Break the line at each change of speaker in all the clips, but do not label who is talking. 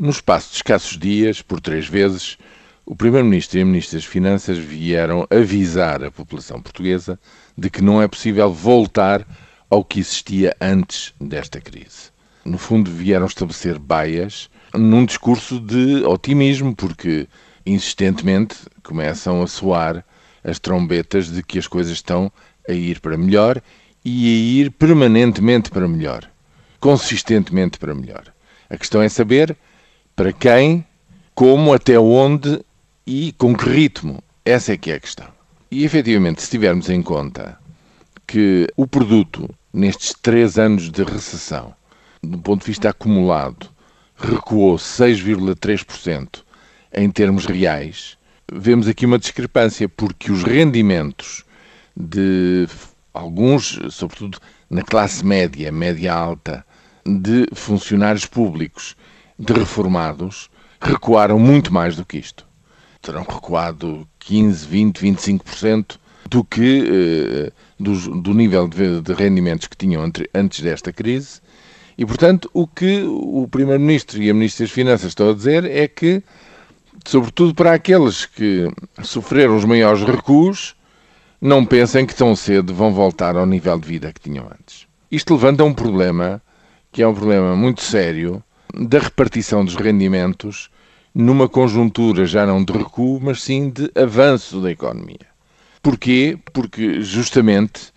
No espaço de escassos dias, por três vezes, o Primeiro-Ministro e a Ministra das Finanças vieram avisar a população portuguesa de que não é possível voltar ao que existia antes desta crise. No fundo, vieram estabelecer baias num discurso de otimismo, porque insistentemente começam a soar as trombetas de que as coisas estão a ir para melhor e a ir permanentemente para melhor, consistentemente para melhor. A questão é saber para quem, como, até onde e com que ritmo. Essa é que é a questão. E efetivamente, se tivermos em conta que o produto, nestes três anos de recessão, do ponto de vista acumulado, recuou 6,3% em termos reais, vemos aqui uma discrepância, porque os rendimentos de alguns, sobretudo na classe média, média alta, de funcionários públicos, de reformados, recuaram muito mais do que isto. Terão recuado 15, 20, 25% do que eh, do, do, nível de, de, rendimentos que tinham entre, antes desta crise. E, portanto, o que o Primeiro-Ministro e a Ministra das Finanças estão a dizer é que, sobretudo para aqueles que sofreram os maiores recuos, não pensem que tão cedo vão voltar ao nível de vida que tinham antes. Isto levanta um problema que é um problema muito sério da repartição dos rendimentos numa conjuntura já não de recuo, mas sim de avanço da economia. Porquê? Porque justamente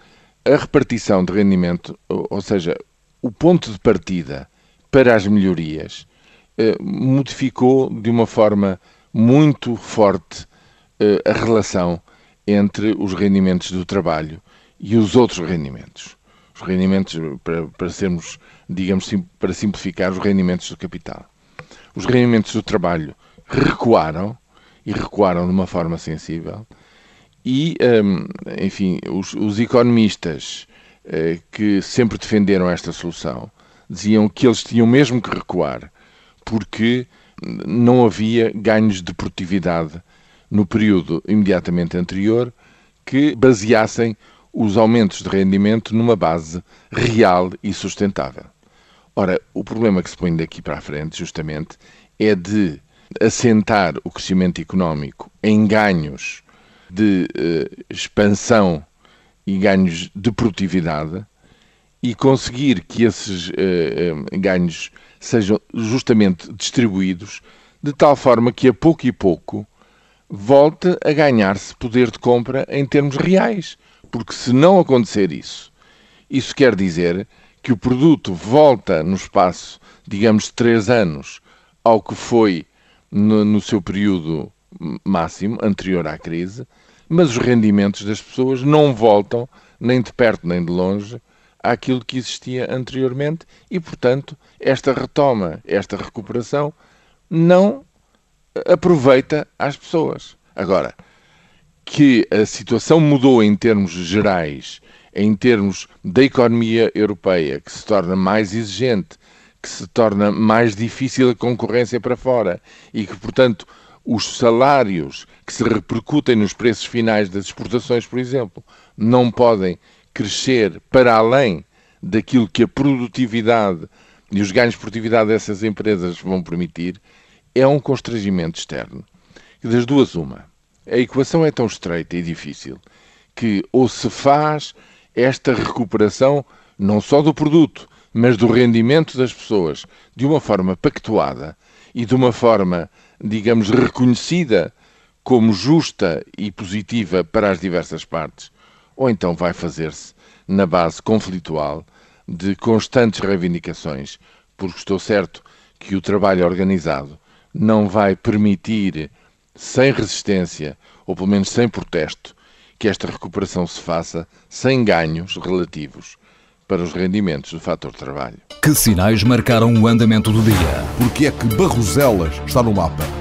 a repartição de rendimento, ou seja, o ponto de partida para as melhorias, eh, modificou de uma forma muito forte eh, a relação entre os rendimentos do trabalho e os outros rendimentos. Os rendimentos, para, para sermos, digamos, sim, para simplificar, os rendimentos do capital. Os rendimentos do trabalho recuaram e recuaram de uma forma sensível. E, hum, enfim, os, os economistas eh, que sempre defenderam esta solução diziam que eles tinham mesmo que recuar porque não havia ganhos de produtividade no período imediatamente anterior que baseassem os aumentos de rendimento numa base real e sustentável. Ora, o problema que se põe daqui para a frente, justamente, é de assentar o crescimento económico em ganhos de uh, expansão e ganhos de produtividade e conseguir que esses uh, uh, ganhos sejam justamente distribuídos de tal forma que a pouco e pouco volte a ganhar-se poder de compra em termos reais. Porque se não acontecer isso, isso quer dizer que o produto volta no espaço, digamos, de três anos ao que foi no, no seu período máximo, anterior à crise, mas os rendimentos das pessoas não voltam, nem de perto nem de longe, àquilo que existia anteriormente e, portanto, esta retoma, esta recuperação, não aproveita às pessoas. Agora, que a situação mudou em termos gerais, em termos da economia europeia, que se torna mais exigente, que se torna mais difícil a concorrência para fora e que, portanto, os salários que se repercutem nos preços finais das exportações, por exemplo, não podem crescer para além daquilo que a produtividade e os ganhos de produtividade dessas empresas vão permitir, é um constrangimento externo. E das duas, uma. A equação é tão estreita e difícil que ou se faz esta recuperação não só do produto, mas do rendimento das pessoas de uma forma pactuada e de uma forma, digamos, reconhecida como justa e positiva para as diversas partes, ou então vai fazer-se na base conflitual de constantes reivindicações, porque estou certo que o trabalho organizado não vai permitir, sem resistência, ou pelo menos sem protesto, que esta recuperação se faça sem ganhos relativos para os rendimentos do fator trabalho.
Que sinais marcaram o andamento do dia?
Porque é que Barroselas está no mapa?